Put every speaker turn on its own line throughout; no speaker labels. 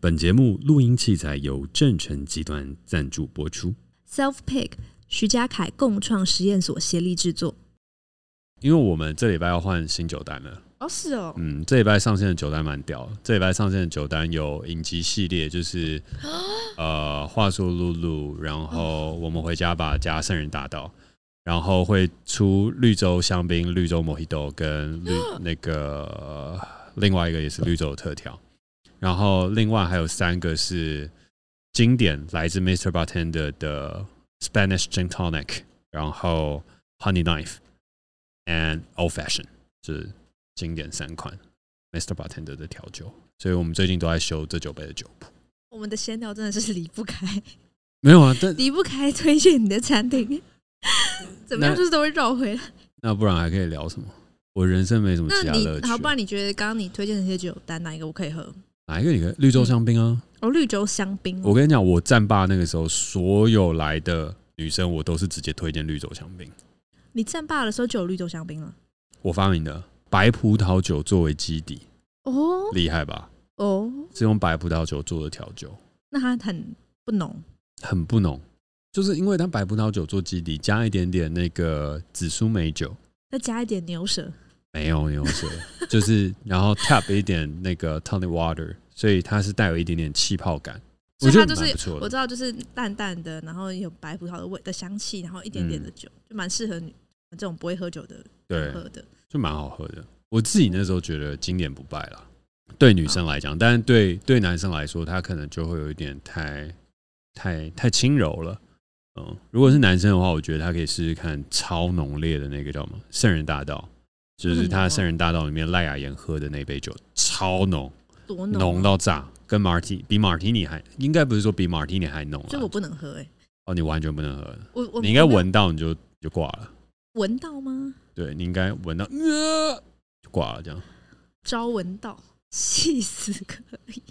本节目录音器材由正成集团赞助播出
，Self Pick 徐家凯共创实验所协力制作。
因为我们这礼拜要换新酒单了，
哦，是哦，
嗯，这礼拜上线的酒单蛮屌。这礼拜上线的酒单有影集系列，就是呃，话说露露，然后我们回家吧加圣人大道，然后会出绿洲香槟、绿洲 Mojito 跟绿那个另外一个也是绿洲的特调。然后另外还有三个是经典，来自 Mr. Bartender 的 Spanish Gin Tonic，然后 Honey Knife and Old Fashion，是经典三款 Mr. Bartender 的调酒。所以我们最近都在修这酒杯的酒谱。
我们的闲聊真的是离不开，
没有啊，但
离不开推荐你的餐厅，怎么样就是都会绕回来。
那不然还可以聊什么？我人生没什么其他乐趣。
好，不然你觉得刚刚你推荐的那些酒单哪一个我可以喝？
哪一个？你的绿洲香槟啊？
哦，绿洲香槟。
我跟你讲，我战霸那个时候，所有来的女生，我都是直接推荐绿洲香槟。
你战霸的时候就有绿洲香槟了？
我发明的白葡萄酒作为基底，
哦，
厉害吧？
哦，
是用白葡萄酒做的调酒。
那它很不浓，
很不浓，就是因为它白葡萄酒做基底，加一点点那个紫苏梅酒，
再加一点牛舌。
没有牛舌，就是然后 tap 一点那个 tonic water，所以它是带有一点点气泡感。
所以它就是我知道，就是淡淡的，然后有白葡萄的味的香气，然后一点点的酒，嗯、就蛮适合你这种不会喝酒的对喝的，
就蛮好喝的。我自己那时候觉得经典不败啦，对女生来讲，但是对对男生来说，他可能就会有一点太太太轻柔了。嗯，如果是男生的话，我觉得他可以试试看超浓烈的那个叫什么圣人大道。就是他圣人大道里面赖雅妍喝的那杯酒超浓，
多浓，
浓到炸，跟马提比马提尼还应该不是说比马提尼还浓，
这我不能喝哎、欸。
哦，你完全不能喝，
我我
你应该闻到你就就挂了。
闻到吗？
对，你应该闻到，呃，就挂了这样。
招闻到，气死可以。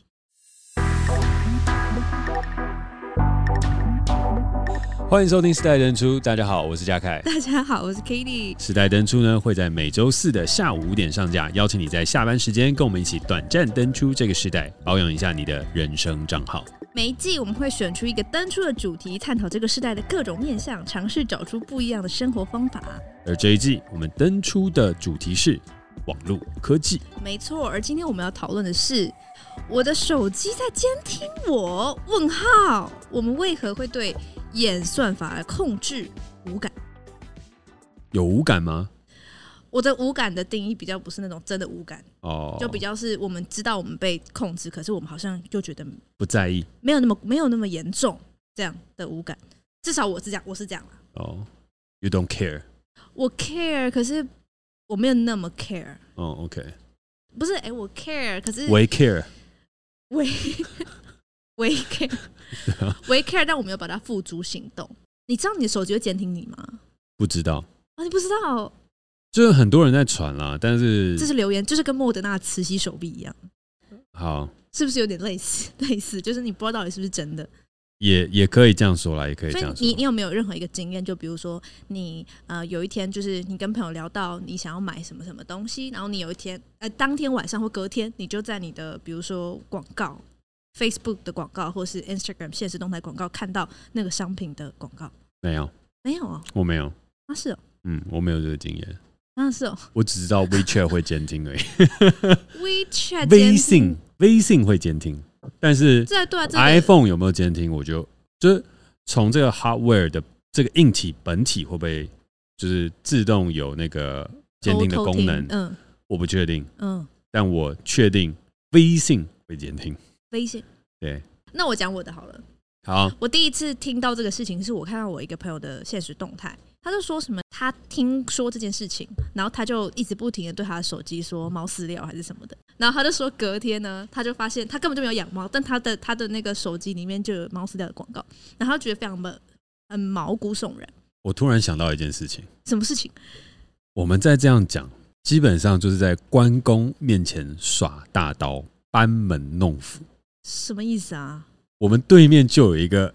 欢迎收听《时代登出》，大家好，我是嘉凯。
大家好，我是 Katie。
《时代登出》呢会在每周四的下午五点上架，邀请你在下班时间跟我们一起短暂登出这个时代，保养一下你的人生账号。
每一季我们会选出一个登出的主题，探讨这个时代的各种面向，尝试找出不一样的生活方法。
而这一季我们登出的主题是网络科技。
没错，而今天我们要讨论的是我的手机在监听我？问号，我们为何会对？演算法来控制无感，
有无感吗？
我的无感的定义比较不是那种真的无感
哦，
就比较是我们知道我们被控制，可是我们好像就觉得
不在意，
没有那么没有那么严重这样的无感。至少我是这样，我是这样
哦，You don't care，
我 care，可是我没有那么 care。
哦，OK，
不是，哎、欸，我 care，可是
我 care，
我。We care，We care，但我没有把它付诸行动。你知道你的手机会监听你吗？
不知道
啊，你不知道，
就是很多人在传啦，但是
这是留言，就是跟莫德纳磁吸手臂一样。
好，
是不是有点类似？类似，就是你不知道到底是不是真的。
也也可以这样说啦，也可以这样说。
你你有没有任何一个经验？就比如说你呃有一天，就是你跟朋友聊到你想要买什么什么东西，然后你有一天呃当天晚上或隔天，你就在你的比如说广告。Facebook 的广告，或是 Instagram 现实动态广告，看到那个商品的广告，
没有，
没有啊，
我没有，
那是哦，
嗯，我没有这个经验，
那是哦，
我只知道 WeChat 会监听而已
，WeChat
微信微信会监听，但是，iPhone 有没有监听，我就就是从这个 hardware 的这个硬体本体会不会就是自动有那个监听的功能，嗯，我不确定，嗯，但我确定微信会监听。
微信
对，
那我讲我的好了。
好，
我第一次听到这个事情，是我看到我一个朋友的现实动态，他就说什么，他听说这件事情，然后他就一直不停的对他的手机说猫饲料还是什么的，然后他就说隔天呢，他就发现他根本就没有养猫，但他的他的那个手机里面就有猫饲料的广告，然后他觉得非常的很毛骨悚然。
我突然想到一件事情，
什么事情？
我们在这样讲，基本上就是在关公面前耍大刀，班门弄斧。
什么意思啊？
我们对面就有一个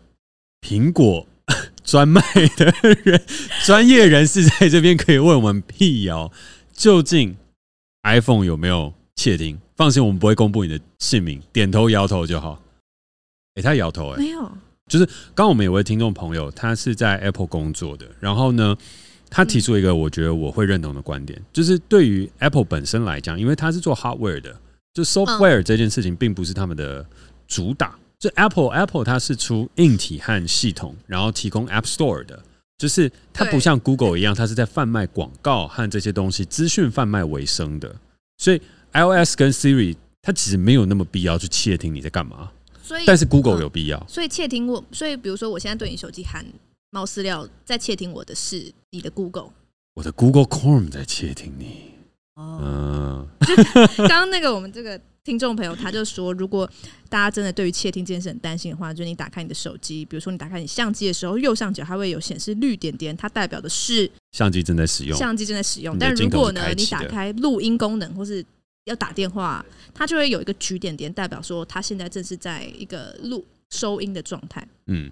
苹果 专卖的人，专业人士在这边可以为我们辟谣，究竟 iPhone 有没有窃听？放心，我们不会公布你的姓名，点头摇头就好。哎、欸，他摇头、欸，哎，
没有，
就是刚我们有位听众朋友，他是在 Apple 工作的，然后呢，他提出一个我觉得我会认同的观点，嗯、就是对于 Apple 本身来讲，因为他是做 hardware 的，就 software 这件事情并不是他们的主打。就 Apple Apple 它是出硬体和系统，然后提供 App Store 的，就是它不像 Google 一样，它是在贩卖广告和这些东西资讯贩卖为生的。所以 iOS 跟 Siri 它其实没有那么必要去窃听你在干嘛。所以，但是 Google 有必要。
嗯、所以窃听我，所以比如说我现在对你手机喊猫饲料，在窃听我的是你的 Google，
我的 Google Chrome 在窃听你。
哦，刚刚那个我们这个。听众朋友，他就说，如果大家真的对于窃听这件事很担心的话，就是你打开你的手机，比如说你打开你相机的时候，右上角还会有显示绿点点，它代表的是
相机正在使用，
相机正在使用。但如果呢，你打开录音功能或是要打电话，它就会有一个橘点点，代表说它现在正是在一个录收音的状态。嗯，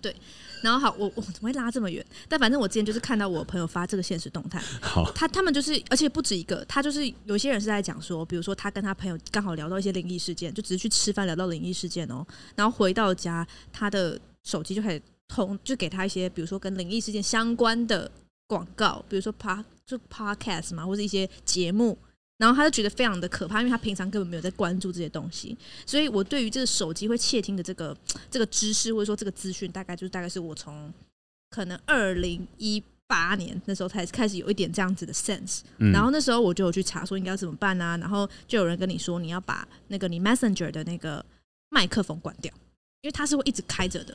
对。然后好，我我怎么会拉这么远？但反正我之前就是看到我朋友发这个现实动态，好，他他们就是，而且不止一个，他就是有些人是在讲说，比如说他跟他朋友刚好聊到一些灵异事件，就只是去吃饭聊到灵异事件哦，然后回到家，他的手机就开始通，就给他一些比如说跟灵异事件相关的广告，比如说 Pod 就 Podcast 嘛，或者一些节目。然后他就觉得非常的可怕，因为他平常根本没有在关注这些东西，所以我对于这个手机会窃听的这个 这个知识或者说这个资讯，大概就是大概是我从可能二零一八年那时候才开始有一点这样子的 sense，嗯，然后那时候我就有去查说应该要怎么办啊，然后就有人跟你说你要把那个你 Messenger 的那个麦克风关掉，因为它是会一直开着的。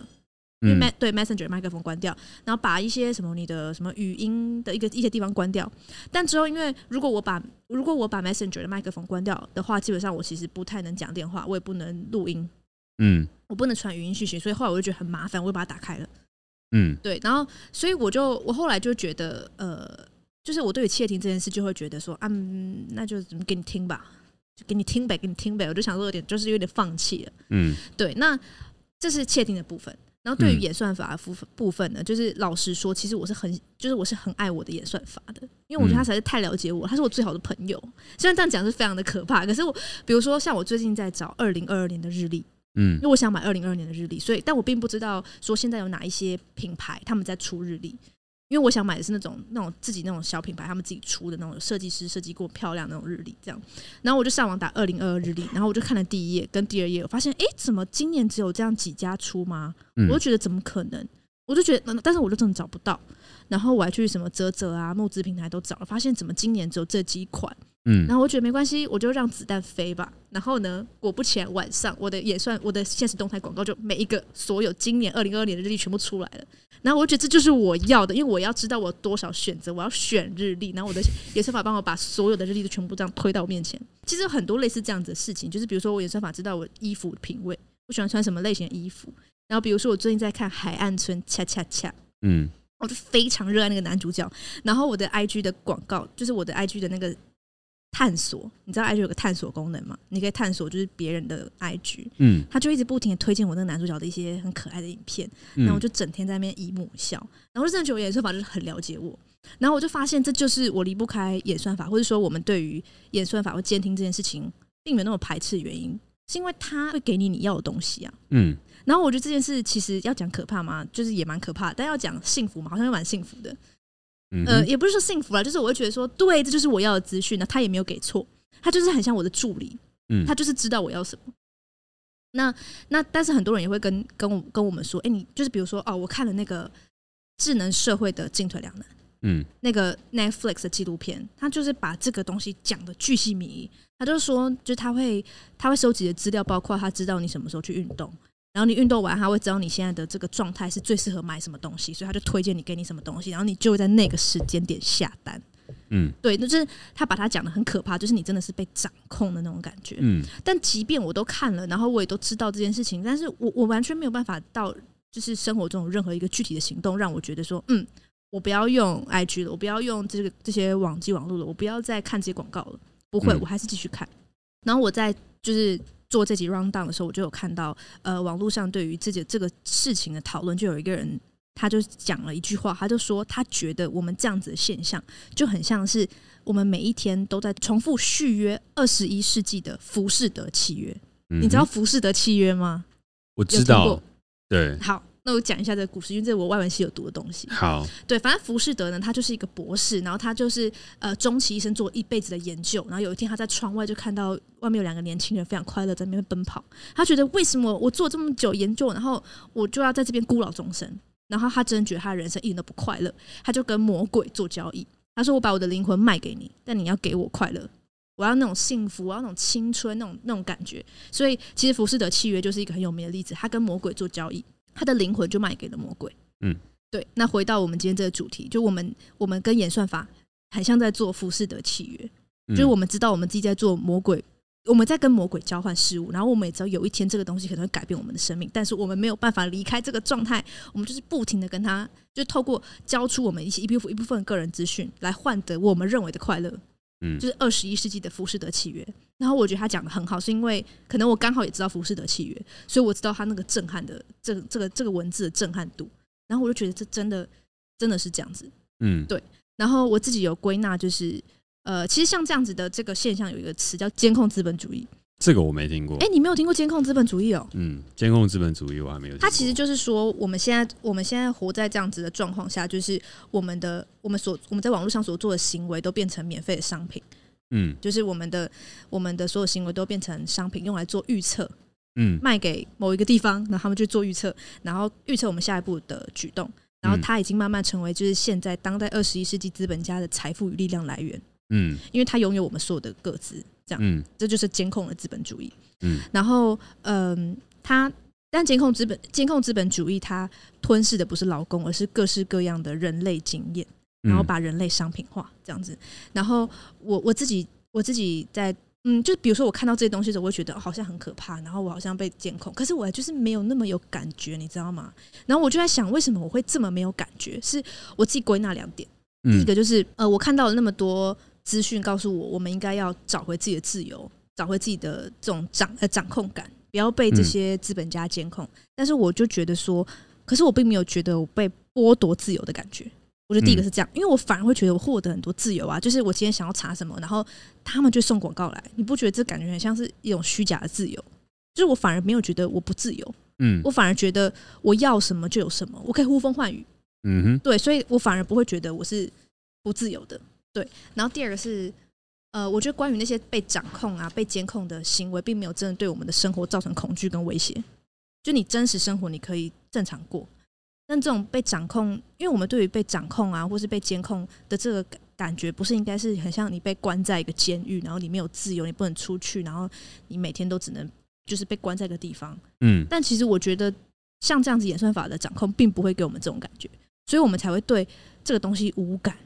因为对 Messenger 麦克风关掉，然后把一些什么你的什么语音的一个一些地方关掉。但之后，因为如果我把如果我把 Messenger 的麦克风关掉的话，基本上我其实不太能讲电话，我也不能录音，嗯，我不能传语音讯息，所以后来我就觉得很麻烦，我就把它打开了，嗯，对。然后，所以我就我后来就觉得，呃，就是我对于窃听这件事，就会觉得说，啊，那就怎么给你听吧，就给你听呗，给你听呗。我就想说有点就是有点放弃了，嗯，对。那这是窃听的部分。然后对于演算法的部分部分呢，就是老实说，其实我是很，就是我是很爱我的演算法的，因为我觉得他实在是太了解我，他是我最好的朋友。虽然这样讲是非常的可怕，可是我，比如说像我最近在找二零二二年的日历，嗯，因为我想买二零二二年的日历，所以但我并不知道说现在有哪一些品牌他们在出日历。因为我想买的是那种那种自己那种小品牌，他们自己出的那种设计师设计过漂亮那种日历，这样。然后我就上网打二零二二日历，然后我就看了第一页跟第二页，我发现哎，怎么今年只有这样几家出吗？我就觉得怎么可能？我就觉得，但是我就真的找不到。然后我还去什么泽泽啊、募资平台都找了，发现怎么今年只有这几款。嗯，然后我觉得没关系，我就让子弹飞吧。然后呢，果不其然，晚上我的也算我的现实动态广告就每一个所有今年二零二二年的日历全部出来了。然后我觉得这就是我要的，因为我要知道我有多少选择，我要选日历。然后我的演算法帮我把所有的日历都全部这样推到我面前。其实有很多类似这样子的事情，就是比如说我演算法知道我衣服的品味，我喜欢穿什么类型的衣服。然后比如说我最近在看《海岸村恰恰恰》，嗯，我就非常热爱那个男主角。然后我的 IG 的广告就是我的 IG 的那个。探索，你知道 IG 有个探索功能嘛？你可以探索就是别人的 IG，嗯，他就一直不停的推荐我那个男主角的一些很可爱的影片，然后我就整天在那边姨母笑，然后我就真的觉得演算法就是很了解我，然后我就发现这就是我离不开演算法，或者说我们对于演算法或监听这件事情并没有那么排斥的原因，是因为他会给你你要的东西啊，嗯，然后我觉得这件事其实要讲可怕吗？就是也蛮可怕，但要讲幸福嘛，好像又蛮幸福的。呃，也不是说幸福啦，就是我会觉得说，对，这就是我要的资讯。呢他也没有给错，他就是很像我的助理，嗯，他就是知道我要什么。那那，但是很多人也会跟跟我跟我们说，哎，你就是比如说哦，我看了那个智能社会的进退两难，嗯，那个 Netflix 的纪录片，他就是把这个东西讲的巨细靡遗。他就说，就是他会他会收集的资料，包括他知道你什么时候去运动。然后你运动完，他会知道你现在的这个状态是最适合买什么东西，所以他就推荐你给你什么东西，然后你就会在那个时间点下单。嗯，对，那就是他把他讲的很可怕，就是你真的是被掌控的那种感觉。嗯，但即便我都看了，然后我也都知道这件事情，但是我我完全没有办法到就是生活中有任何一个具体的行动让我觉得说，嗯，我不要用 IG 了，我不要用这个这些网际网络了，我不要再看这些广告了。不会，我还是继续看。然后我在就是。做这集 rundown 的时候，我就有看到，呃，网络上对于自己这个事情的讨论，就有一个人他就讲了一句话，他就说他觉得我们这样子的现象就很像是我们每一天都在重复续约二十一世纪的浮士德契约。嗯、你知道浮士德契约吗？
我知道。对，
好，那我讲一下这个故事，因为这是我外文系有读的东西。
好，
对，反正浮士德呢，他就是一个博士，然后他就是呃终其一生做一辈子的研究，然后有一天他在窗外就看到外面有两个年轻人非常快乐在那边奔跑，他觉得为什么我做这么久研究，然后我就要在这边孤老终生？然后他真的觉得他的人生一点都不快乐，他就跟魔鬼做交易，他说：“我把我的灵魂卖给你，但你要给我快乐，我要那种幸福，我要那种青春，那种那种感觉。”所以，其实浮士德契约就是一个很有名的例子，他跟魔鬼做交易。他的灵魂就卖给了魔鬼。嗯，对。那回到我们今天这个主题，就我们我们跟演算法很像在做浮士德契约，就是我们知道我们自己在做魔鬼，我们在跟魔鬼交换事物，然后我们也知道有一天这个东西可能会改变我们的生命，但是我们没有办法离开这个状态，我们就是不停的跟他，就透过交出我们一些一部分一部分个人资讯来换得我们认为的快乐。嗯，就是二十一世纪的浮士德契约。然后我觉得他讲的很好，是因为可能我刚好也知道浮士德契约，所以我知道他那个震撼的这这个这个文字的震撼度。然后我就觉得这真的真的是这样子，嗯，对。然后我自己有归纳，就是呃，其实像这样子的这个现象，有一个词叫监控资本主义。
这个我没听过。
哎，你没有听过监控资本主义哦？
嗯，监控资本主义我还没有听过。
它其实就是说，我们现在我们现在活在这样子的状况下，就是我们的我们所我们在网络上所做的行为都变成免费的商品。嗯，就是我们的我们的所有行为都变成商品，用来做预测。嗯，卖给某一个地方，然后他们去做预测，然后预测我们下一步的举动。然后它已经慢慢成为就是现在当代二十一世纪资本家的财富与力量来源。嗯，因为它拥有我们所有的个资，这样，嗯，这就是监控的资本主义。嗯，然后，嗯，它但监控资本监控资本主义，它吞噬的不是劳工，而是各式各样的人类经验。然后把人类商品化这样子，然后我我自己我自己在嗯，就比如说我看到这些东西的时候，我会觉得好像很可怕，然后我好像被监控，可是我就是没有那么有感觉，你知道吗？然后我就在想，为什么我会这么没有感觉？是我自己归纳两点，第一个就是呃，我看到了那么多资讯告诉我，我们应该要找回自己的自由，找回自己的这种掌呃掌控感，不要被这些资本家监控。但是我就觉得说，可是我并没有觉得我被剥夺自由的感觉。我觉得第一个是这样，因为我反而会觉得我获得很多自由啊，就是我今天想要查什么，然后他们就送广告来，你不觉得这感觉很像是一种虚假的自由？就是我反而没有觉得我不自由，嗯，我反而觉得我要什么就有什么，我可以呼风唤雨，嗯哼，对，所以我反而不会觉得我是不自由的，对。然后第二个是，呃，我觉得关于那些被掌控啊、被监控的行为，并没有真的对我们的生活造成恐惧跟威胁，就你真实生活你可以正常过。但这种被掌控，因为我们对于被掌控啊，或是被监控的这个感觉，不是应该是很像你被关在一个监狱，然后你没有自由，你不能出去，然后你每天都只能就是被关在一个地方。嗯。但其实我觉得，像这样子演算法的掌控，并不会给我们这种感觉，所以我们才会对这个东西无感。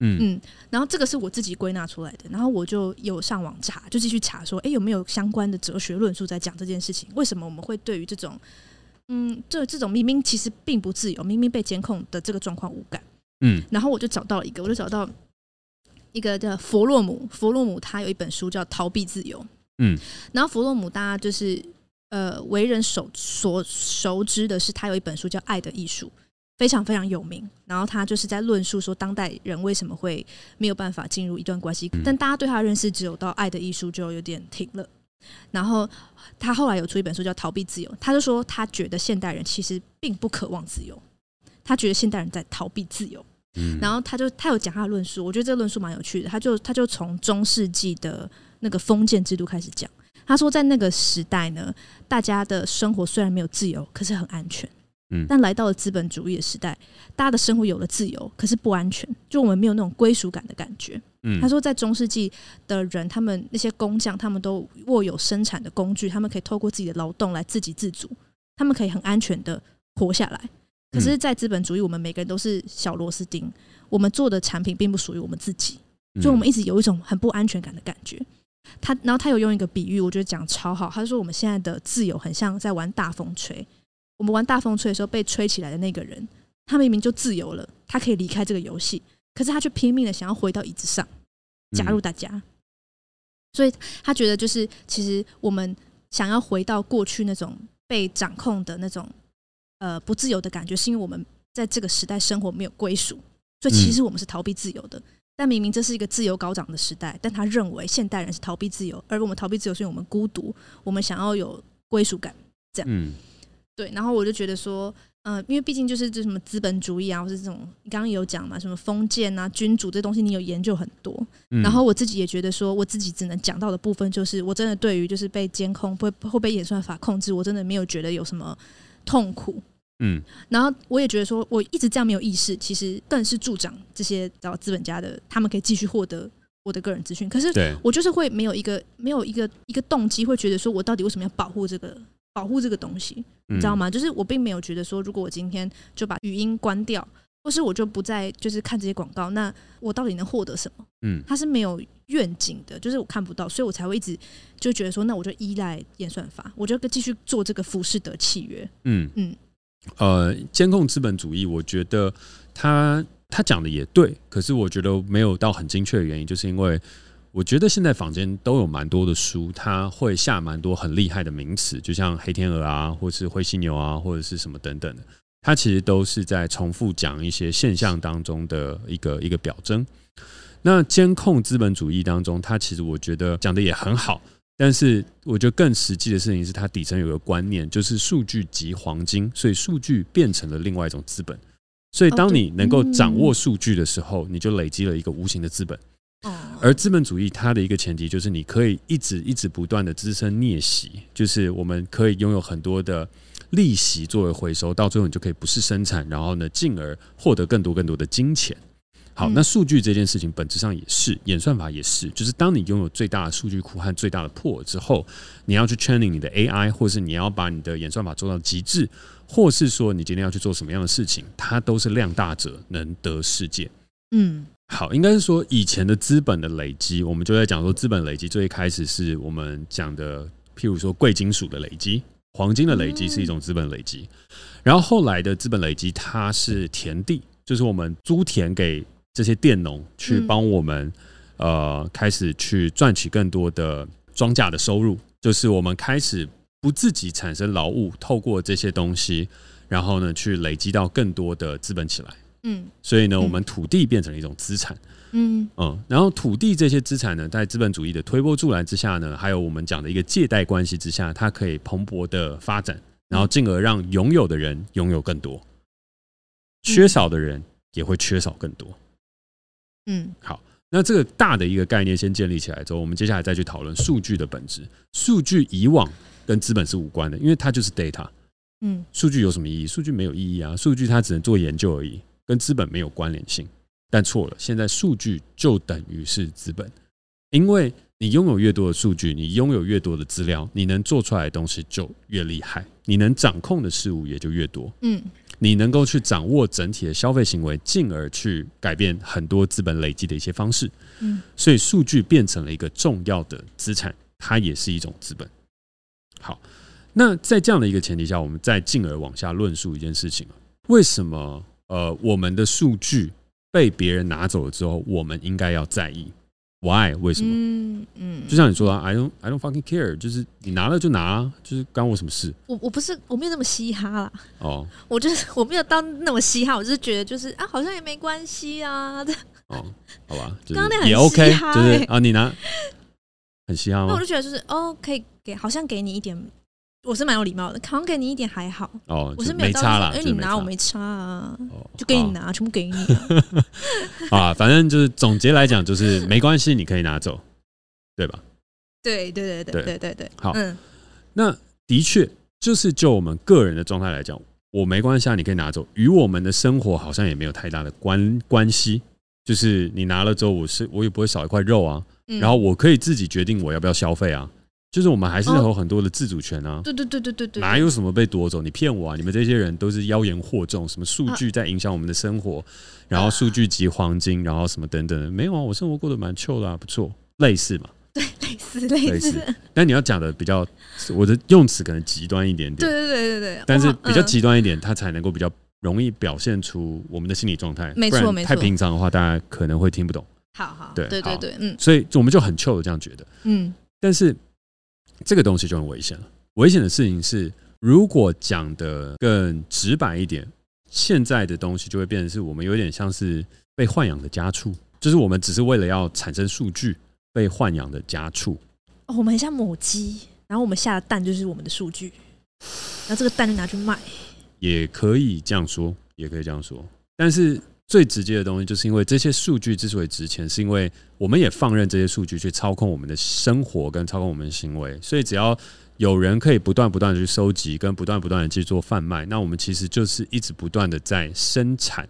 嗯嗯。然后这个是我自己归纳出来的，然后我就有上网查，就继续查说，哎，有没有相关的哲学论述在讲这件事情？为什么我们会对于这种嗯，这这种明明其实并不自由，明明被监控的这个状况无感。嗯，然后我就找到了一个，我就找到一个叫弗洛姆，弗洛姆他有一本书叫《逃避自由》。嗯，然后弗洛姆大家就是呃为人所所熟知的是，他有一本书叫《爱的艺术》，非常非常有名。然后他就是在论述说，当代人为什么会没有办法进入一段关系，但大家对他的认识只有到《爱的艺术》就有点停了。然后他后来有出一本书叫《逃避自由》，他就说他觉得现代人其实并不渴望自由，他觉得现代人在逃避自由。嗯，然后他就他有讲他的论述，我觉得这个论述蛮有趣的。他就他就从中世纪的那个封建制度开始讲，他说在那个时代呢，大家的生活虽然没有自由，可是很安全。嗯，但来到了资本主义的时代，大家的生活有了自由，可是不安全，就我们没有那种归属感的感觉。嗯，他说，在中世纪的人，他们那些工匠，他们都握有生产的工具，他们可以透过自己的劳动来自给自足，他们可以很安全的活下来。可是，在资本主义，我们每个人都是小螺丝钉，我们做的产品并不属于我们自己，所以我们一直有一种很不安全感的感觉。他，然后他有用一个比喻，我觉得讲超好。他说，我们现在的自由很像在玩大风吹，我们玩大风吹的时候，被吹起来的那个人，他明明就自由了，他可以离开这个游戏。可是他却拼命的想要回到椅子上，加入大家，嗯、所以他觉得就是其实我们想要回到过去那种被掌控的那种呃不自由的感觉，是因为我们在这个时代生活没有归属，所以其实我们是逃避自由的。嗯、但明明这是一个自由高涨的时代，但他认为现代人是逃避自由，而我们逃避自由是因为我们孤独，我们想要有归属感，这样。嗯，对。然后我就觉得说。嗯、呃，因为毕竟就是这什么资本主义啊，或者这种你刚刚有讲嘛，什么封建啊、君主这东西，你有研究很多。嗯、然后我自己也觉得说，我自己只能讲到的部分，就是我真的对于就是被监控、会会被演算法控制，我真的没有觉得有什么痛苦。嗯。然后我也觉得说，我一直这样没有意识，其实更是助长这些找资本家的，他们可以继续获得我的个人资讯。可是，我就是会没有一个没有一个一个动机，会觉得说我到底为什么要保护这个？保护这个东西，你知道吗？就是我并没有觉得说，如果我今天就把语音关掉，或是我就不再就是看这些广告，那我到底能获得什么？嗯，它是没有愿景的，就是我看不到，所以我才会一直就觉得说，那我就依赖演算法，我就继续做这个浮士德契约。嗯嗯，
呃，监控资本主义，我觉得他他讲的也对，可是我觉得没有到很精确的原因，就是因为。我觉得现在坊间都有蛮多的书，它会下蛮多很厉害的名词，就像黑天鹅啊，或是灰犀牛啊，或者是什么等等的。它其实都是在重复讲一些现象当中的一个一个表征。那监控资本主义当中，它其实我觉得讲的也很好，但是我觉得更实际的事情是，它底层有个观念，就是数据即黄金，所以数据变成了另外一种资本。所以当你能够掌握数据的时候，你就累积了一个无形的资本。而资本主义它的一个前提就是你可以一直一直不断的滋生逆袭，就是我们可以拥有很多的利息作为回收，到最后你就可以不是生产，然后呢，进而获得更多更多的金钱。好，那数据这件事情本质上也是演算法也是，就是当你拥有最大的数据库和最大的 pool 之后，你要去 training 你的 AI，或是你要把你的演算法做到极致，或是说你今天要去做什么样的事情，它都是量大者能得世界。嗯。好，应该是说以前的资本的累积，我们就在讲说资本累积最一开始是我们讲的，譬如说贵金属的累积，黄金的累积是一种资本累积，然后后来的资本累积它是田地，就是我们租田给这些佃农去帮我们，呃，开始去赚取更多的庄稼的收入，就是我们开始不自己产生劳务，透过这些东西，然后呢去累积到更多的资本起来。嗯，所以呢，我们土地变成了一种资产。嗯嗯，然后土地这些资产呢，在资本主义的推波助澜之下呢，还有我们讲的一个借贷关系之下，它可以蓬勃的发展，然后进而让拥有的人拥有更多，缺少的人也会缺少更多。嗯，好，那这个大的一个概念先建立起来之后，我们接下来再去讨论数据的本质。数据以往跟资本是无关的，因为它就是 data。嗯，数据有什么意义？数据没有意义啊，数据它只能做研究而已。跟资本没有关联性，但错了。现在数据就等于是资本，因为你拥有越多的数据，你拥有越多的资料，你能做出来的东西就越厉害，你能掌控的事物也就越多。嗯，你能够去掌握整体的消费行为，进而去改变很多资本累积的一些方式。嗯，所以数据变成了一个重要的资产，它也是一种资本。好，那在这样的一个前提下，我们再进而往下论述一件事情，为什么？呃，我们的数据被别人拿走了之后，我们应该要在意，why？为什么？嗯嗯，就像你说的，I don't I don't fucking care，就是你拿了就拿，就是关我什么事？我
我不是我没有那么嘻哈啦，哦，我就是我没有到那么嘻哈，我就是觉得就是啊，好像也没关系啊，
哦，好吧，刚刚那也 OK，就是啊，你拿很嘻哈吗？
那我就觉得就是哦，可以给，好像给你一点。我是蛮有礼貌的，好像给你一点还好。哦，我是没差啦，因为你拿我没差啊，就给你拿，全部给你。
啊，反正就是总结来讲，就是没关系，你可以拿走，对吧？
对对对对对对对。
好，嗯，那的确就是就我们个人的状态来讲，我没关系，你可以拿走，与我们的生活好像也没有太大的关关系。就是你拿了之后，我是我也不会少一块肉啊，然后我可以自己决定我要不要消费啊。就是我们还是有很多的自主权啊！
对对对对对对，
哪有什么被夺走？你骗我啊！你们这些人都是妖言惑众，什么数据在影响我们的生活，然后数据即黄金，然后什么等等的，没有啊！我生活过得蛮 chill 的啊，不错，类似嘛？
对，类似类似。
但你要讲的比较，我的用词可能极端一点点。
对对对对对。
但是比较极端一点，它才能够比较容易表现出我们的心理状态。
没错没错。
太平常的话，大家可能会听不懂。
好好。对对对对，嗯。
所以我们就很 chill 的这样觉得。嗯。但是。这个东西就很危险了。危险的事情是，如果讲的更直白一点，现在的东西就会变成是我们有点像是被豢养的家畜，就是我们只是为了要产生数据被豢养的家畜。
哦，我们很像母鸡，然后我们下的蛋就是我们的数据，然后这个蛋就拿去卖。
也可以这样说，也可以这样说。但是最直接的东西，就是因为这些数据之所以值钱，是因为我们也放任这些数据去操控我们的生活跟操控我们的行为。所以只要有人可以不断不断的去收集，跟不断不断的去做贩卖，那我们其实就是一直不断的在生产。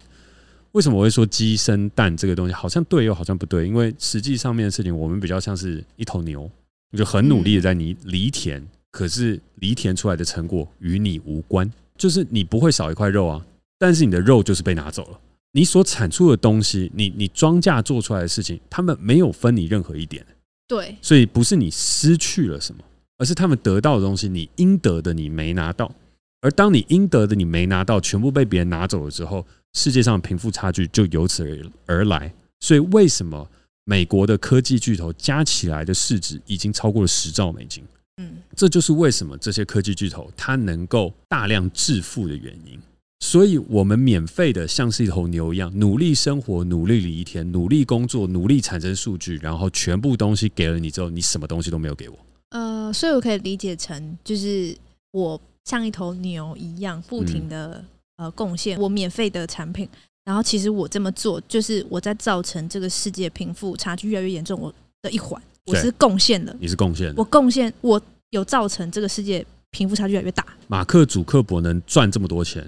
为什么我会说鸡生蛋这个东西好像对又好像不对？因为实际上面的事情，我们比较像是一头牛，你就很努力的在你犁田，可是犁田出来的成果与你无关。就是你不会少一块肉啊，但是你的肉就是被拿走了。你所产出的东西，你你庄稼做出来的事情，他们没有分你任何一点。
对，
所以不是你失去了什么，而是他们得到的东西，你应得的你没拿到。而当你应得的你没拿到，全部被别人拿走了之后，世界上贫富差距就由此而而来。所以为什么美国的科技巨头加起来的市值已经超过了十兆美金？嗯，这就是为什么这些科技巨头它能够大量致富的原因。所以，我们免费的像是一头牛一样，努力生活，努力犁田，努力工作，努力产生数据，然后全部东西给了你之后，你什么东西都没有给我。
呃，所以我可以理解成，就是我像一头牛一样，不停的呃贡献我免费的产品，然后其实我这么做，就是我在造成这个世界贫富差距越来越严重我的一环。我是贡献的，
你是贡献，
我贡献，我有造成这个世界贫富差距越来越大。
马克·祖克伯能赚这么多钱，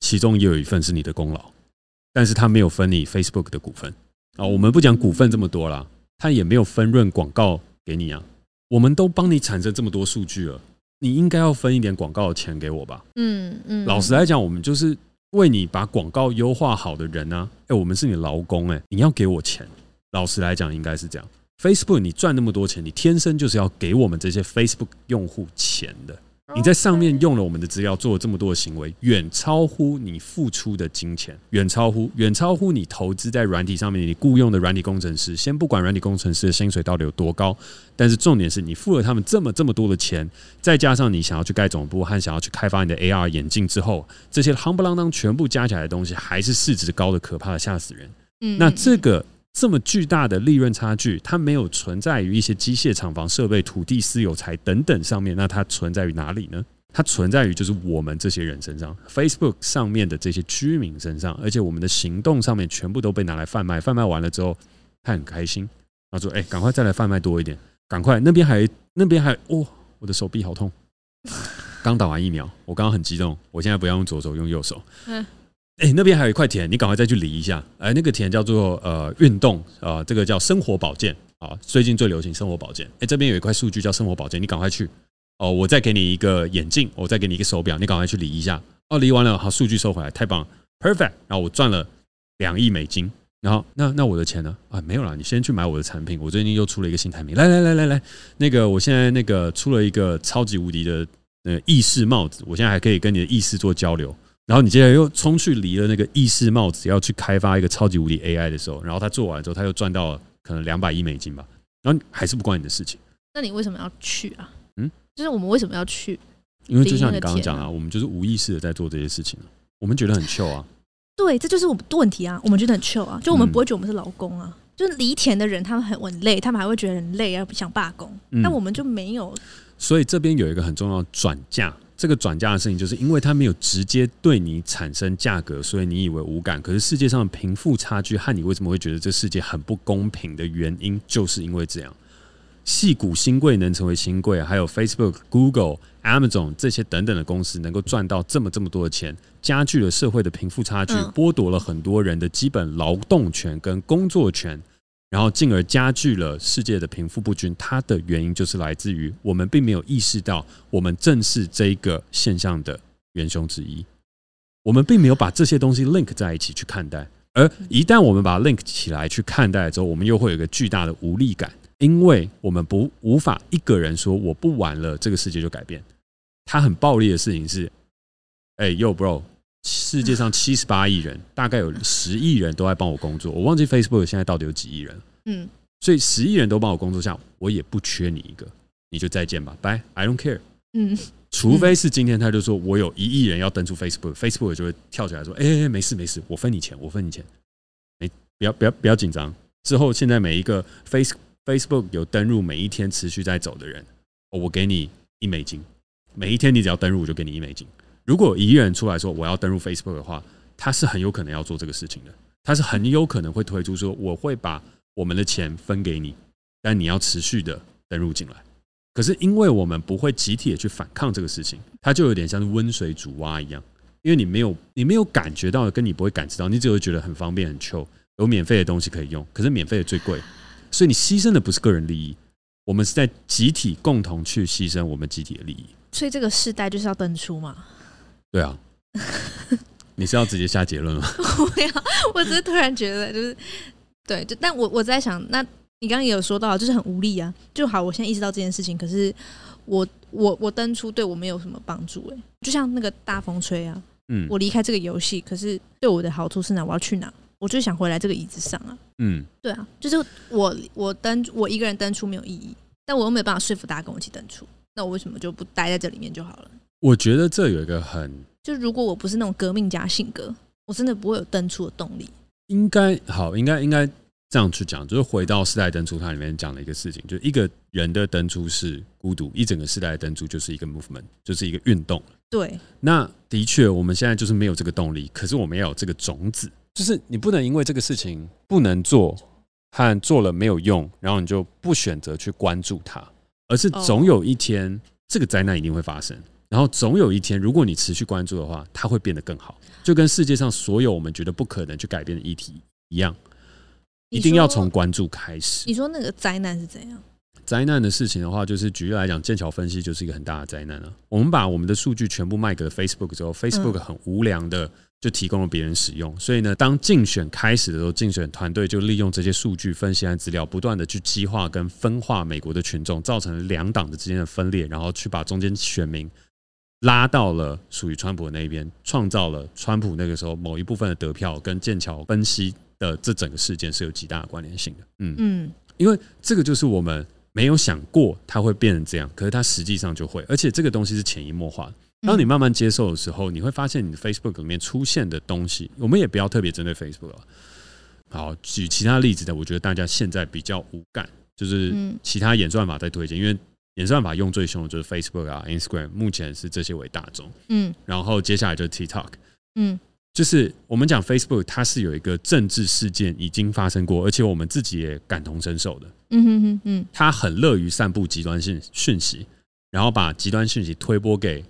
其中也有一份是你的功劳，但是他没有分你 Facebook 的股份啊。我们不讲股份这么多啦，他也没有分润广告给你啊。我们都帮你产生这么多数据了，你应该要分一点广告的钱给我吧？嗯嗯。老实来讲，我们就是为你把广告优化好的人啊。哎，我们是你劳工，哎，你要给我钱。老实来讲，应该是这样。Facebook，你赚那么多钱，你天生就是要给我们这些 Facebook 用户钱的。你在上面用了我们的资料，做了这么多的行为，远超乎你付出的金钱，远超乎远超乎你投资在软体上面，你雇佣的软体工程师。先不管软体工程师的薪水到底有多高，但是重点是你付了他们这么这么多的钱，再加上你想要去盖总部和想要去开发你的 AR 眼镜之后，这些夯不啷当全部加起来的东西，还是市值高的可怕的吓死人。嗯，那这个。这么巨大的利润差距，它没有存在于一些机械厂房、设备、土地、私有财等等上面，那它存在于哪里呢？它存在于就是我们这些人身上，Facebook 上面的这些居民身上，而且我们的行动上面全部都被拿来贩卖，贩卖完了之后，他很开心，他说：“哎，赶快再来贩卖多一点，赶快那边还那边还哦，我的手臂好痛，刚打完疫苗，我刚刚很激动，我现在不要用左手，用右手。”。哎、那边还有一块田，你赶快再去犁一下。哎、那个田叫做呃运动啊、呃，这个叫生活保健啊，最近最流行生活保健。哎、欸，这边有一块数据叫生活保健，你赶快去哦。我再给你一个眼镜，我再给你一个手表，你赶快去犁一下。哦，犁完了，好，数据收回来，太棒了，perfect。然后我赚了两亿美金。然后那那我的钱呢？啊，没有了，你先去买我的产品。我最近又出了一个新产品，来来来来来，那个我现在那个出了一个超级无敌的呃意式帽子，我现在还可以跟你的意识做交流。然后你接着又冲去离了那个意式帽子，要去开发一个超级无敌 AI 的时候，然后他做完之后，他又赚到了可能两百亿美金吧。然后还是不关你的事情。那你为什么要去啊？嗯，就是我们为什么要去？因为就像你刚刚讲啊，我们就是无意识的在做这些事情，我们觉得很糗啊。对，这就是我们的问题啊。我们觉得很糗啊，就我们不会觉得我们是劳工啊。就是犁田的人，他们很很累，他们还会觉得很累，要想罢工。但我们就没有。所以这边有一个很重要的转嫁。这个转嫁的事情，就是因为它没有直接对你产生价格，所以你以为无感。可是世界上的贫富差距和你为什么会觉得这世界很不公平的原因，就是因为这样。细谷新贵能成为新贵，还有 Facebook、Google、Amazon 这些等等的公司能够赚到这么这么多的钱，加剧了社会的贫富差距，剥夺了很多人的基本劳动权跟工作权。然后进而加剧了世界的贫富不均，它的原因就是来自于我们并没有意识到，我们正是这一个现象的元凶之一。我们并没有把这些东西 link 在一起去看待，而一旦我们把 link 起来去看待之后，我们又会有一个巨大的无力感，因为我们不无法一个人说我不玩了，这个世界就改变。它很暴力的事情是，哎，Yo bro。世界上七十八亿人，大概有十亿人都在帮我工作。我忘记 Facebook 现在到底有几亿人。嗯，所以十亿人都帮我工作下，我也不缺你一个，你就再见吧，拜，I don't care。嗯，除非是今天他就说我有一亿人要登出 Facebook，Facebook 就会跳起来说：“哎、欸，没事没事，我分你钱，我分你钱。”哎，不要不要不要紧张。之后现在每一个 Face Facebook 有登入每一天持续在走的人，我给你一美金。每一天你只要登入，我就给你一美金。如果一个人出来说我要登入 Facebook 的话，他是很有可能要做这个事情的。他是很有可能会推出说我会把我们的钱分给你，但你要持续的登入进来。可是因为我们不会集体的去反抗这个事情，它就有点像是温水煮蛙一样。因为你没有你没有感觉到，跟你不会感知到，你只会觉得很方便很 chill，有免费的东西可以用。可是免费的最贵，所以你牺牲的不是个人利益，我们是在集体共同去牺牲我们集体的利益。
所以这个世代就是要登出嘛？
对啊，你是要直接下结论吗？
不要，我只是突然觉得就是对，就但我我在想，那你刚刚也有说到，就是很无力啊。就好，我现在意识到这件事情，可是我我我登出对我没有什么帮助哎、欸，就像那个大风吹啊，嗯，我离开这个游戏，可是对我的好处是哪？我要去哪？我就想回来这个椅子上啊，嗯，对啊，就是我我登我一个人登出没有意义，但我又没有办法说服大家跟我一起登出。那我为什么就不待在这里面就好了？
我觉得这有一个很，
就如果我不是那种革命家性格，我真的不会有登出的动力。
应该好，应该应该这样去讲，就是回到世代登出，它里面讲的一个事情，就是一个人的登出是孤独，一整个世代的登出就是一个 movement，就是一个运动。
对，
那的确我们现在就是没有这个动力，可是我们要有这个种子，就是你不能因为这个事情不能做和做了没有用，然后你就不选择去关注它。而是总有一天，这个灾难一定会发生。然后总有一天，如果你持续关注的话，它会变得更好。就跟世界上所有我们觉得不可能去改变的议题一样，一定要从关注开始。
你说那个灾难是怎样？
灾难的事情的话，就是举例来讲，剑桥分析就是一个很大的灾难啊。我们把我们的数据全部卖给了 Facebook 之后，Facebook 很无良的。就提供了别人使用，所以呢，当竞选开始的时候，竞选团队就利用这些数据分析和资料，不断的去激化跟分化美国的群众，造成了两党的之间的分裂，然后去把中间选民拉到了属于川普的那一边，创造了川普那个时候某一部分的得票，跟剑桥分析的这整个事件是有极大的关联性的。嗯嗯，因为这个就是我们没有想过它会变成这样，可是它实际上就会，而且这个东西是潜移默化的。当你慢慢接受的时候，你会发现你的 Facebook 里面出现的东西，我们也不要特别针对 Facebook 了。好，举其他例子的，我觉得大家现在比较无感，就是其他演算法在推荐，因为演算法用最凶的就是 Facebook 啊、Instagram，目前是这些为大众。嗯，然后接下来就是 TikTok。嗯，就是我们讲 Facebook，它是有一个政治事件已经发生过，而且我们自己也感同身受的。嗯哼哼嗯，它很乐于散布极端性讯息，然后把极端讯息推播给。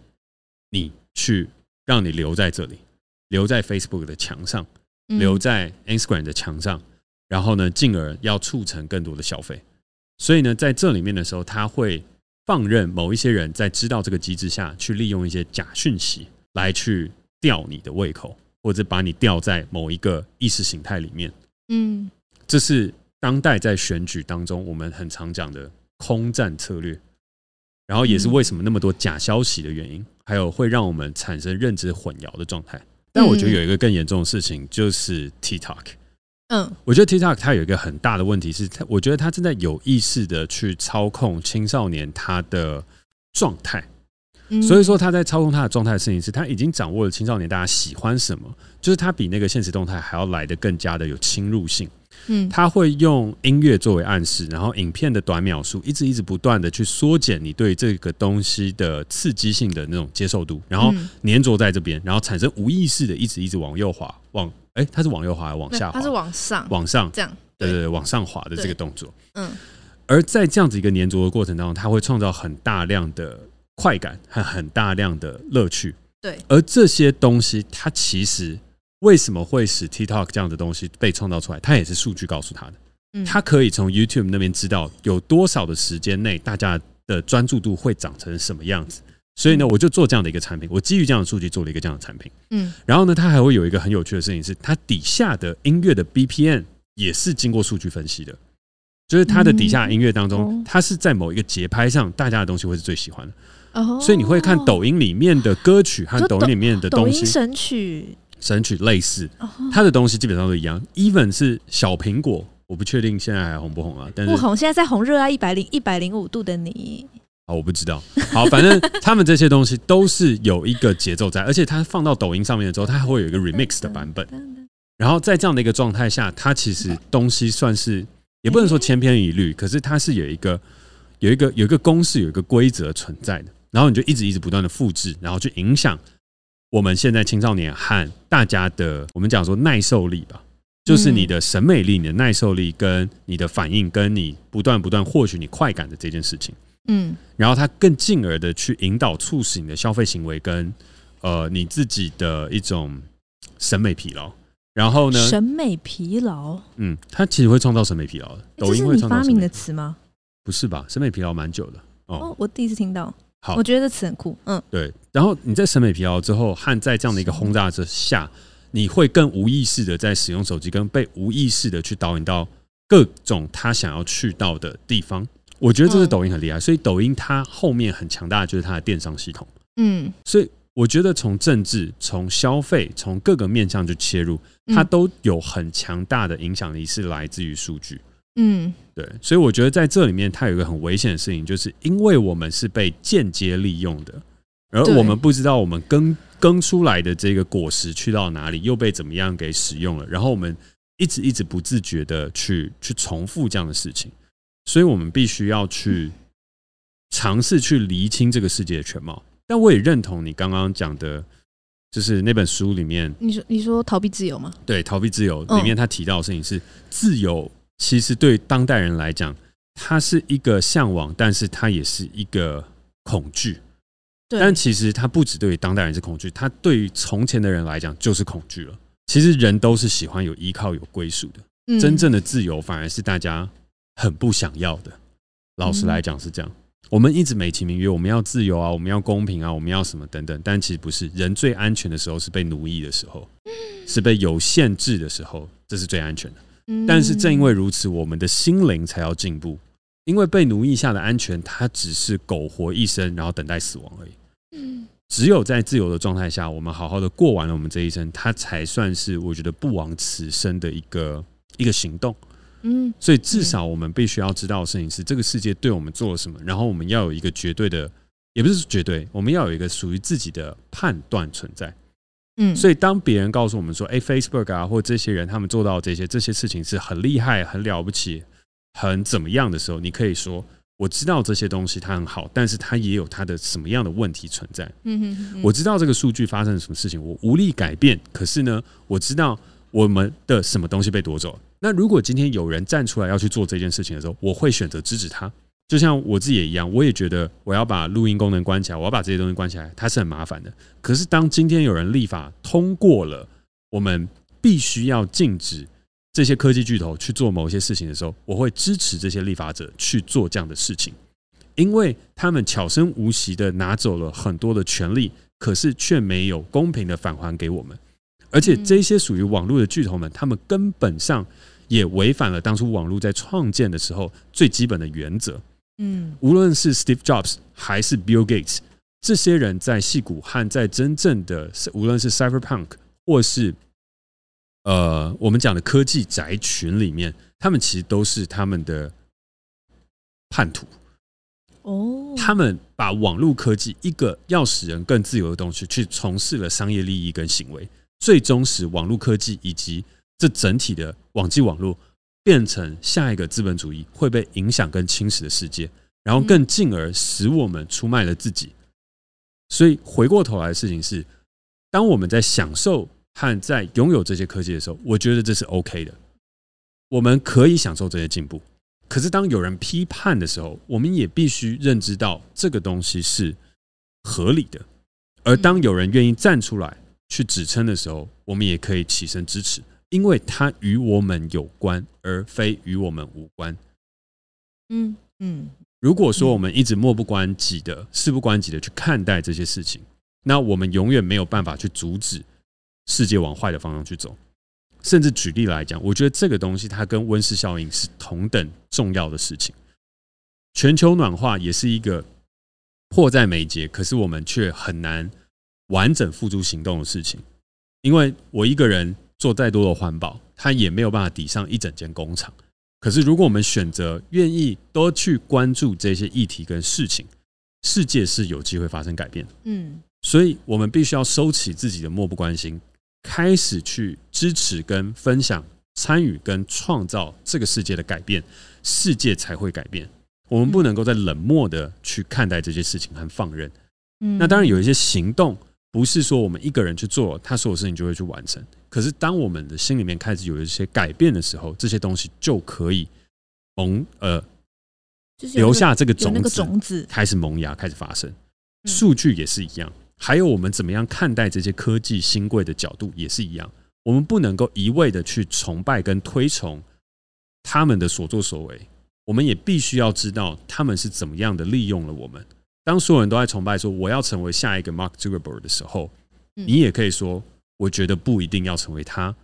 你去让你留在这里，留在 Facebook 的墙上，留在 Instagram 的墙上，然后呢，进而要促成更多的消费。所以呢，在这里面的时候，他会放任某一些人在知道这个机制下去利用一些假讯息来去吊你的胃口，或者把你吊在某一个意识形态里面。嗯，这是当代在选举当中我们很常讲的空战策略，然后也是为什么那么多假消息的原因。还有会让我们产生认知混淆的状态，但我觉得有一个更严重的事情就是 TikTok。嗯，我觉得 TikTok 它有一个很大的问题是，它我觉得它正在有意识的去操控青少年他的状态。所以说他在操控他的状态的事情是，他已经掌握了青少年大家喜欢什么，就是他比那个现实动态还要来的更加的有侵入性。嗯，他会用音乐作为暗示，然后影片的短秒数一直一直不断的去缩减你对这个东西的刺激性的那种接受度，然后粘着在这边，然后产生无意识的一直一直往右滑，往哎，它是往右滑还是往下滑？它
是往上，
往上
这样，
对对对，往上滑的这个动作。嗯，而在这样子一个粘着的过程当中，它会创造很大量的快感和很大量的乐趣。
对，
而这些东西它其实。为什么会使 TikTok 这样的东西被创造出来？它也是数据告诉他的。他可以从 YouTube 那边知道有多少的时间内大家的专注度会长成什么样子。所以呢，我就做这样的一个产品，我基于这样的数据做了一个这样的产品。嗯，然后呢，它还会有一个很有趣的事情是，它底下的音乐的 BPM 也是经过数据分析的，就是它的底下音乐当中，它是在某一个节拍上，大家的东西会是最喜欢的。哦，所以你会看抖音里面的歌曲和抖音里面的东西，
神曲。
神曲类似，它的东西基本上都一样。Even 是小苹果，我不确定现在还红不红啊？但是
不红，现在在红热爱一百零一百零五度的你。
啊，我不知道。好，反正 他们这些东西都是有一个节奏在，而且它放到抖音上面的时候，它还会有一个 remix 的版本。然后在这样的一个状态下，它其实东西算是也不能说千篇一律，可是它是有一个有一个有一个公式，有一个规则存在的。然后你就一直一直不断的复制，然后去影响我们现在青少年和大家的，我们讲说耐受力吧。就是你的审美力、你的耐受力，跟你的反应，跟你不断不断获取你快感的这件事情，嗯，然后它更进而的去引导、促使你的消费行为，跟呃你自己的一种审美疲劳。然后呢，
审美疲劳，
嗯，它其实会创造审美疲劳的。抖音会创造
发明的词吗？
不是吧？审美疲劳蛮久的哦，
哦，我第一次听到。
好，
我觉得这词很酷。嗯，
对。然后你在审美疲劳之后，和在这样的一个轰炸之下。你会更无意识的在使用手机，跟被无意识的去导引到各种他想要去到的地方。我觉得这是抖音很厉害，所以抖音它后面很强大的就是它的电商系统。嗯，所以我觉得从政治、从消费、从各个面向去切入，它都有很强大的影响力，是来自于数据。嗯，对，所以我觉得在这里面它有一个很危险的事情，就是因为我们是被间接利用的。而我们不知道我们耕耕出来的这个果实去到哪里，又被怎么样给使用了。然后我们一直一直不自觉的去去重复这样的事情，所以我们必须要去尝试去厘清这个世界的全貌。但我也认同你刚刚讲的，就是那本书里面，
你说你说逃避自由吗？
对，逃避自由里面他提到的事情是自由，其实对当代人来讲，它是一个向往，但是它也是一个恐惧。但其实它不只对于当代人是恐惧，它对于从前的人来讲就是恐惧了。其实人都是喜欢有依靠、有归属的。真正的自由反而是大家很不想要的。老实来讲是这样。我们一直美其名曰我们要自由啊，我们要公平啊，我们要什么等等。但其实不是，人最安全的时候是被奴役的时候，是被有限制的时候，这是最安全的。但是正因为如此，我们的心灵才要进步。因为被奴役下的安全，它只是苟活一生，然后等待死亡而已。嗯，只有在自由的状态下，我们好好的过完了我们这一生，它才算是我觉得不枉此生的一个一个行动。嗯，所以至少我们必须要知道的事情是，这个世界对我们做了什么，然后我们要有一个绝对的，也不是绝对，我们要有一个属于自己的判断存在。嗯，所以当别人告诉我们说，哎，Facebook 啊，或这些人他们做到这些这些事情是很厉害、很了不起、很怎么样的时候，你可以说。我知道这些东西它很好，但是它也有它的什么样的问题存在。嗯哼哼。我知道这个数据发生了什么事情，我无力改变。可是呢，我知道我们的什么东西被夺走。那如果今天有人站出来要去做这件事情的时候，我会选择支持他。就像我自己也一样，我也觉得我要把录音功能关起来，我要把这些东西关起来，它是很麻烦的。可是当今天有人立法通过了，我们必须要禁止。这些科技巨头去做某些事情的时候，我会支持这些立法者去做这样的事情，因为他们悄声无息的拿走了很多的权利，可是却没有公平的返还给我们。而且这些属于网络的巨头们，他们根本上也违反了当初网络在创建的时候最基本的原则。嗯，无论是 Steve Jobs 还是 Bill Gates，这些人在戏骨和在真正的无论是 Cyberpunk 或是呃，我们讲的科技宅群里面，他们其实都是他们的叛徒哦。他们把网络科技一个要使人更自由的东西，去从事了商业利益跟行为，最终使网络科技以及这整体的网际网络变成下一个资本主义会被影响跟侵蚀的世界，然后更进而使我们出卖了自己。所以回过头来的事情是，当我们在享受。和在拥有这些科技的时候，我觉得这是 OK 的。我们可以享受这些进步，可是当有人批判的时候，我们也必须认知到这个东西是合理的。而当有人愿意站出来去指称的时候，我们也可以起身支持，因为它与我们有关，而非与我们无关。嗯嗯。如果说我们一直漠不关己的、事不关己的去看待这些事情，那我们永远没有办法去阻止。世界往坏的方向去走，甚至举例来讲，我觉得这个东西它跟温室效应是同等重要的事情。全球暖化也是一个迫在眉睫，可是我们却很难完整付诸行动的事情。因为我一个人做再多的环保，它也没有办法抵上一整间工厂。可是如果我们选择愿意多去关注这些议题跟事情，世界是有机会发生改变的。
嗯，
所以我们必须要收起自己的漠不关心，开始去支持跟分享、参与跟创造这个世界的改变，世界才会改变。我们不能够再冷漠的去看待这些事情和放任。嗯，那当然有一些行动，不是说我们一个人去做，他所有事情就会去完成。可是当我们的心里面开始有一些改变的时候，这些东西就可以萌呃，
就是
留下这个种子，
种子
开始萌芽，开始发生。数据也是一样，还有我们怎么样看待这些科技新贵的角度也是一样。我们不能够一味的去崇拜跟推崇他们的所作所为。我们也必须要知道他们是怎么样的利用了我们。当所有人都在崇拜说我要成为下一个 Mark Zuckerberg 的时候，你也可以说，我觉得不一定要成为他。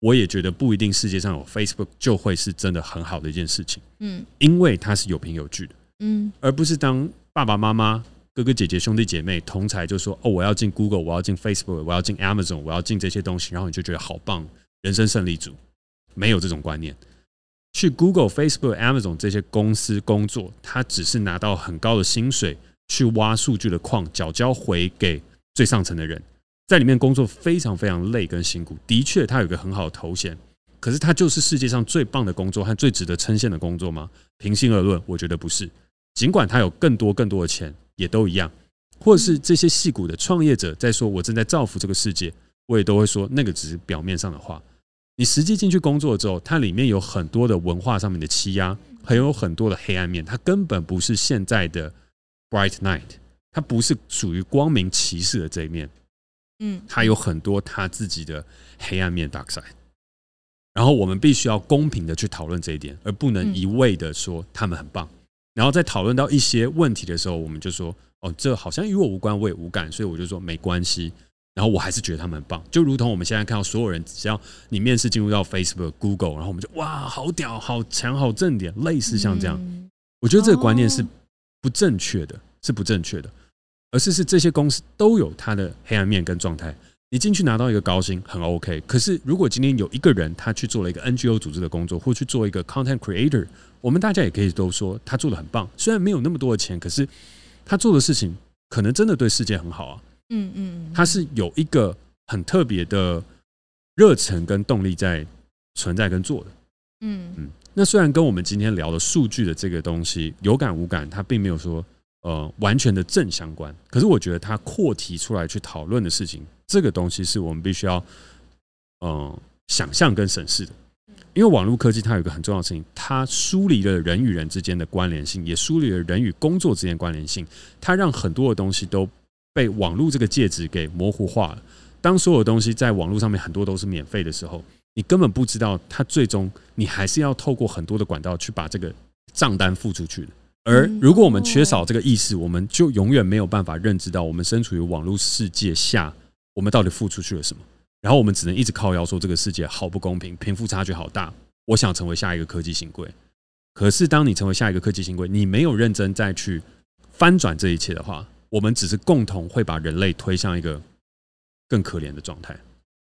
我也觉得不一定世界上有 Facebook 就会是真的很好的一件事情。嗯，因为它是有凭有据的。嗯，而不是当爸爸妈妈、哥哥姐姐、兄弟姐妹同才就说哦，我要进 Google，我要进 Facebook，我要进 Amazon，我要进这些东西，然后你就觉得好棒，人生胜利组。没有这种观念。去 Google、Facebook、Amazon 这些公司工作，他只是拿到很高的薪水，去挖数据的矿，缴交回给最上层的人，在里面工作非常非常累跟辛苦。的确，他有一个很好的头衔，可是他就是世界上最棒的工作和最值得称羡的工作吗？平心而论，我觉得不是。尽管他有更多更多的钱，也都一样。或是这些戏骨的创业者在说“我正在造福这个世界”，我也都会说那个只是表面上的话。你实际进去工作之后，它里面有很多的文化上面的欺压，还有很多的黑暗面。它根本不是现在的 bright night，它不是属于光明骑士的这一面。嗯，它有很多它自己的黑暗面 dark side。然后我们必须要公平的去讨论这一点，而不能一味的说他们很棒。然后在讨论到一些问题的时候，我们就说：“哦，这好像与我无关，我也无感。”所以我就说没关系。然后我还是觉得他们很棒，就如同我们现在看到所有人，只要你面试进入到 Facebook、Google，然后我们就哇，好屌、好强、好正点，类似像这样。我觉得这个观念是不正确的，是不正确的，而是是这些公司都有它的黑暗面跟状态。你进去拿到一个高薪很 OK，可是如果今天有一个人他去做了一个 NGO 组织的工作，或去做一个 Content Creator，我们大家也可以都说他做的很棒。虽然没有那么多的钱，可是他做的事情可能真的对世界很好啊。嗯嗯，他是有一个很特别的热忱跟动力在存在跟做的。嗯嗯，那虽然跟我们今天聊的数据的这个东西有感无感，它并没有说呃完全的正相关。可是我觉得它扩提出来去讨论的事情，这个东西是我们必须要嗯、呃、想象跟审视的。因为网络科技它有一个很重要的事情，它梳理了人与人之间的关联性，也梳理了人与工作之间关联性，它让很多的东西都。被网络这个介质给模糊化了。当所有东西在网络上面很多都是免费的时候，你根本不知道它最终你还是要透过很多的管道去把这个账单付出去的。而如果我们缺少这个意识，我们就永远没有办法认知到我们身处于网络世界下，我们到底付出去了什么。然后我们只能一直靠腰说这个世界好不公平，贫富差距好大。我想成为下一个科技新贵，可是当你成为下一个科技新贵，你没有认真再去翻转这一切的话。我们只是共同会把人类推向一个更可怜的状态，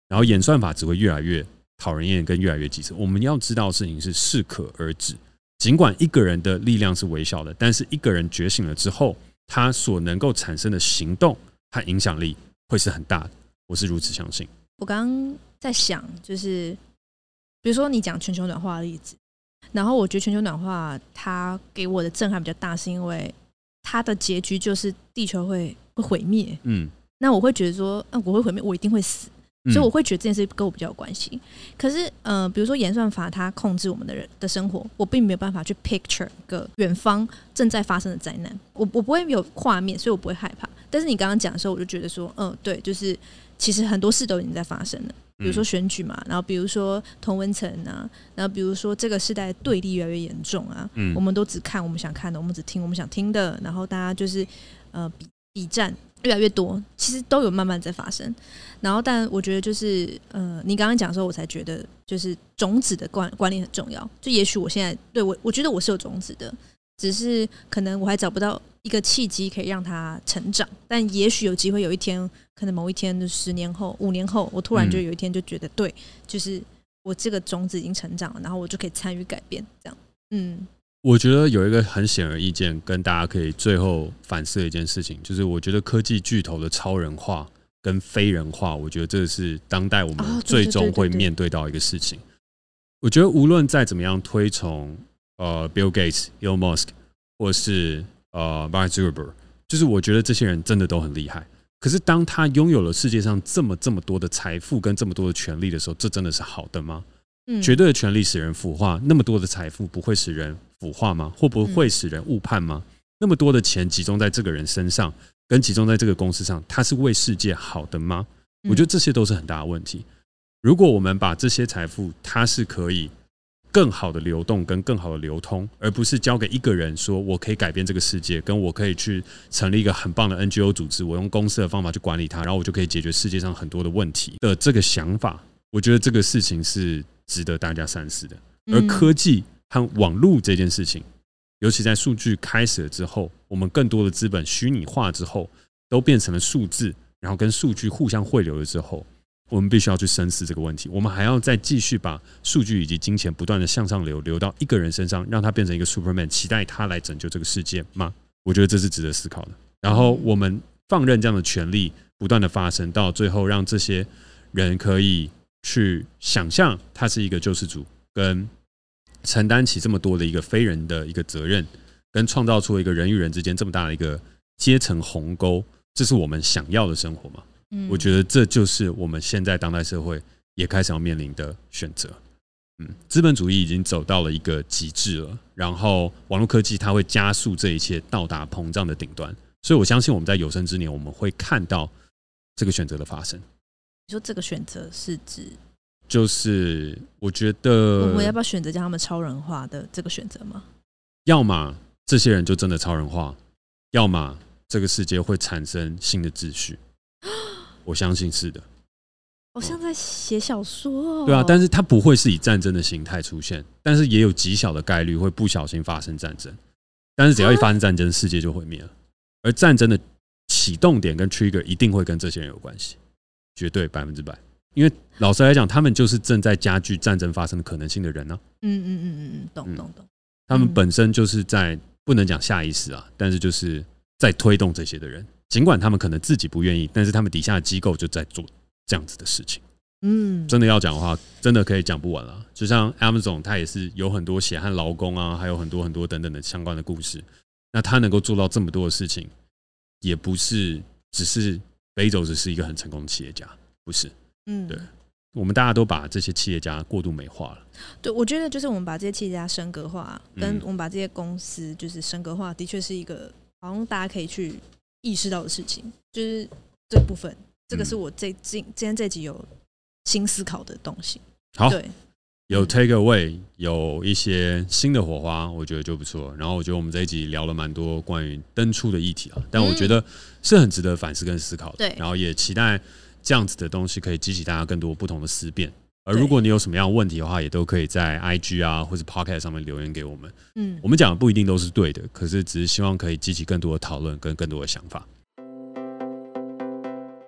然后演算法只会越来越讨人厌，跟越来越机车。我们要知道的事情是适可而止。尽管一个人的力量是微小的，但是一个人觉醒了之后，他所能够产生的行动和影响力会是很大的。我是如此相信。
我刚刚在想，就是比如说你讲全球暖化的例子，然后我觉得全球暖化它给我的震撼比较大，是因为。它的结局就是地球会会毁灭，嗯，那我会觉得说，啊，我会毁灭，我一定会死，所以我会觉得这件事跟我比较有关系。可是，呃，比如说演算法它控制我们的人的生活，我并没有办法去 picture 个远方正在发生的灾难，我我不会有画面，所以我不会害怕。但是你刚刚讲的时候，我就觉得说，嗯，对，就是其实很多事都已经在发生了。比如说选举嘛，然后比如说同文层啊，然后比如说这个时代对立越来越严重啊，嗯，我们都只看我们想看的，我们只听我们想听的，然后大家就是呃比比战越来越多，其实都有慢慢在发生。然后，但我觉得就是呃，你刚刚讲的时候，我才觉得就是种子的观观念很重要。就也许我现在对我，我觉得我是有种子的，只是可能我还找不到一个契机可以让它成长，但也许有机会有一天。可能某一天，十年后、五年后，我突然就有一天就觉得，对，就是我这个种子已经成长了，然后我就可以参与改变，这样。嗯，
我觉得有一个很显而易见，跟大家可以最后反思的一件事情，就是我觉得科技巨头的超人化跟非人化，我觉得这是当代我们最终会面对到一个事情。我觉得无论再怎么样推崇呃 Bill Gates、Elon Musk，或是呃 Mark Zuckerberg，就是我觉得这些人真的都很厉害。可是当他拥有了世界上这么这么多的财富跟这么多的权利的时候，这真的是好的吗？嗯，绝对的权利使人腐化，那么多的财富不会使人腐化吗？会不会使人误判吗？那么多的钱集中在这个人身上，跟集中在这个公司上，他是为世界好的吗？我觉得这些都是很大的问题。如果我们把这些财富，它是可以更好的流动跟更好的流通，而不是交给一个人说我可以改变这个世界，跟我可以去成立一个很棒的 NGO 组织，我用公司的方法去管理它，然后我就可以解决世界上很多的问题的这个想法，我觉得这个事情是值得大家三思的。而科技和网络这件事情，尤其在数据开始了之后，我们更多的资本虚拟化之后，都变成了数字，然后跟数据互相汇流了之后。我们必须要去深思这个问题。我们还要再继续把数据以及金钱不断的向上流，流到一个人身上，让他变成一个 Superman，期待他来拯救这个世界吗？我觉得这是值得思考的。然后我们放任这样的权利不断的发生，到最后让这些人可以去想象他是一个救世主，跟承担起这么多的一个非人的一个责任，跟创造出一个人与人之间这么大的一个阶层鸿沟，这是我们想要的生活吗？我觉得这就是我们现在当代社会也开始要面临的选择。嗯，资本主义已经走到了一个极致了，然后网络科技它会加速这一切到达膨胀的顶端，所以我相信我们在有生之年我们会看到这个选择的发生。
你说这个选择是指？
就是我觉得
我们要不要选择将他们超人化的这个选择吗？
要么这些人就真的超人化，要么这个世界会产生新的秩序。我相信是的，
好像在写小说哦。
对啊，但是它不会是以战争的形态出现，但是也有极小的概率会不小心发生战争。但是只要一发生战争，世界就毁灭了。而战争的启动点跟 trigger 一定会跟这些人有关系，绝对百分之百。因为老实来讲，他们就是正在加剧战争发生的可能性的人呢。
嗯嗯嗯嗯嗯，懂懂懂。
他们本身就是在不能讲下意识啊，但是就是在推动这些的人。尽管他们可能自己不愿意，但是他们底下的机构就在做这样子的事情。嗯，真的要讲的话，真的可以讲不完了。就像 Amazon，它也是有很多血汗劳工啊，还有很多很多等等的相关的故事。那他能够做到这么多的事情，也不是只是 Bezos 只是一个很成功的企业家，不是。嗯，对，我们大家都把这些企业家过度美化了。
对，我觉得就是我们把这些企业家升格化，跟我们把这些公司就是升格化，的确是一个好像大家可以去。意识到的事情就是这部分，这个是我这今今天这集有新思考的东西。
好，对，有 take away，有一些新的火花，我觉得就不错。然后我觉得我们这一集聊了蛮多关于登出的议题啊，但我觉得是很值得反思跟思考的。对，然后也期待这样子的东西可以激起大家更多不同的思辨。而如果你有什么样的问题的话，也都可以在 IG 啊或者 Pocket 上面留言给我们。嗯，我们讲的不一定都是对的，可是只是希望可以激起更多的讨论跟更多的想法。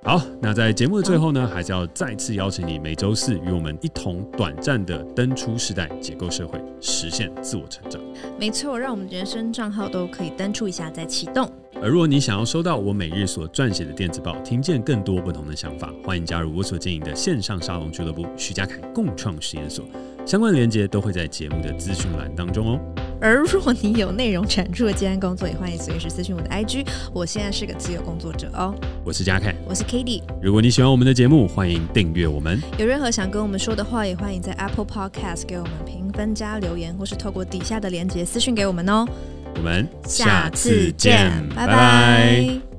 好，那在节目的最后呢，还是要再次邀请你每周四与我们一同短暂的登出世代，解构社会，实现自我成长。
没错，让我们人生账号都可以登出一下再启动。
而如果你想要收到我每日所撰写的电子报，听见更多不同的想法，欢迎加入我所经营的线上沙龙俱乐部——徐家凯共创实验所。相关的连接都会在节目的资讯栏当中哦。
而如果你有内容产出的接案工作，也欢迎随时私讯我的 IG。我现在是个自由工作者哦。
我是嘉凯，
我是 k a t i e。
如果你喜欢我们的节目，欢迎订阅我们。
有任何想跟我们说的话，也欢迎在 Apple Podcast 给我们评分加留言，或是透过底下的连接私讯给我们哦。
我们下次见，拜拜。